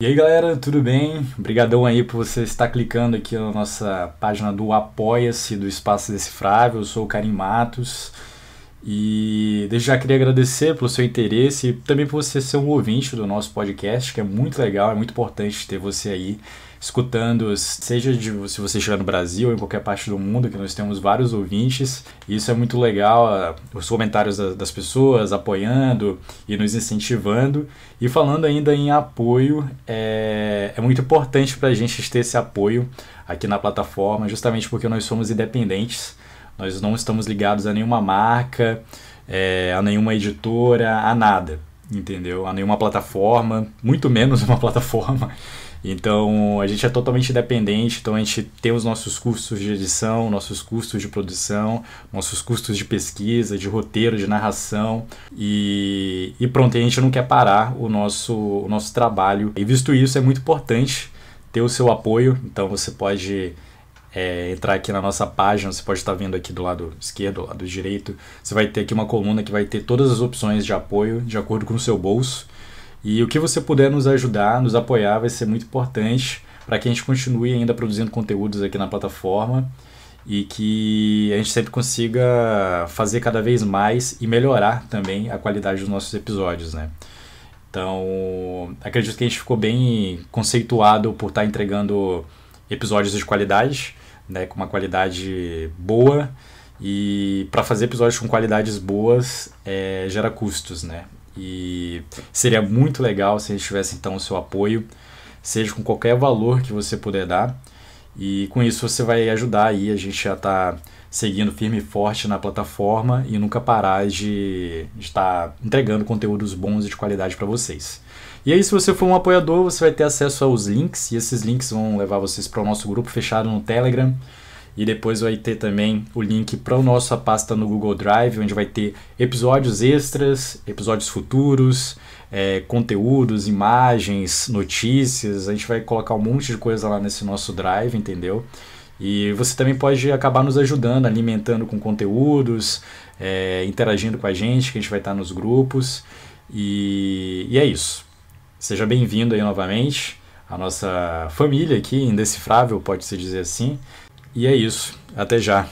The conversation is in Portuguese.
E aí galera, tudo bem? Obrigadão aí por você estar clicando aqui na nossa página do Apoia-se do Espaço Decifrável. Eu sou o Karim Matos e desde já queria agradecer pelo seu interesse e também por você ser um ouvinte do nosso podcast, que é muito legal, é muito importante ter você aí escutando, seja de, se você estiver no Brasil ou em qualquer parte do mundo, que nós temos vários ouvintes. E isso é muito legal, os comentários das pessoas apoiando e nos incentivando. E falando ainda em apoio, é, é muito importante para a gente ter esse apoio aqui na plataforma, justamente porque nós somos independentes, nós não estamos ligados a nenhuma marca, é, a nenhuma editora, a nada, entendeu? A nenhuma plataforma, muito menos uma plataforma. Então a gente é totalmente independente, então a gente tem os nossos custos de edição, nossos custos de produção, nossos custos de pesquisa, de roteiro, de narração e, e pronto, a gente não quer parar o nosso, o nosso trabalho. E visto isso, é muito importante ter o seu apoio, então você pode é, entrar aqui na nossa página, você pode estar vendo aqui do lado esquerdo, do lado direito, você vai ter aqui uma coluna que vai ter todas as opções de apoio de acordo com o seu bolso. E o que você puder nos ajudar, nos apoiar, vai ser muito importante para que a gente continue ainda produzindo conteúdos aqui na plataforma e que a gente sempre consiga fazer cada vez mais e melhorar também a qualidade dos nossos episódios, né? Então, acredito que a gente ficou bem conceituado por estar entregando episódios de qualidade, né, com uma qualidade boa. E para fazer episódios com qualidades boas é, gera custos, né? E seria muito legal se a gente tivesse então o seu apoio, seja com qualquer valor que você puder dar. E com isso você vai ajudar aí a gente já tá seguindo firme e forte na plataforma e nunca parar de estar tá entregando conteúdos bons e de qualidade para vocês. E aí, se você for um apoiador, você vai ter acesso aos links, e esses links vão levar vocês para o nosso grupo fechado no Telegram. E depois vai ter também o link para a nossa pasta no Google Drive, onde vai ter episódios extras, episódios futuros, é, conteúdos, imagens, notícias. A gente vai colocar um monte de coisa lá nesse nosso Drive, entendeu? E você também pode acabar nos ajudando, alimentando com conteúdos, é, interagindo com a gente, que a gente vai estar nos grupos. E, e é isso. Seja bem-vindo aí novamente à nossa família aqui, indecifrável, pode-se dizer assim. E é isso. Até já.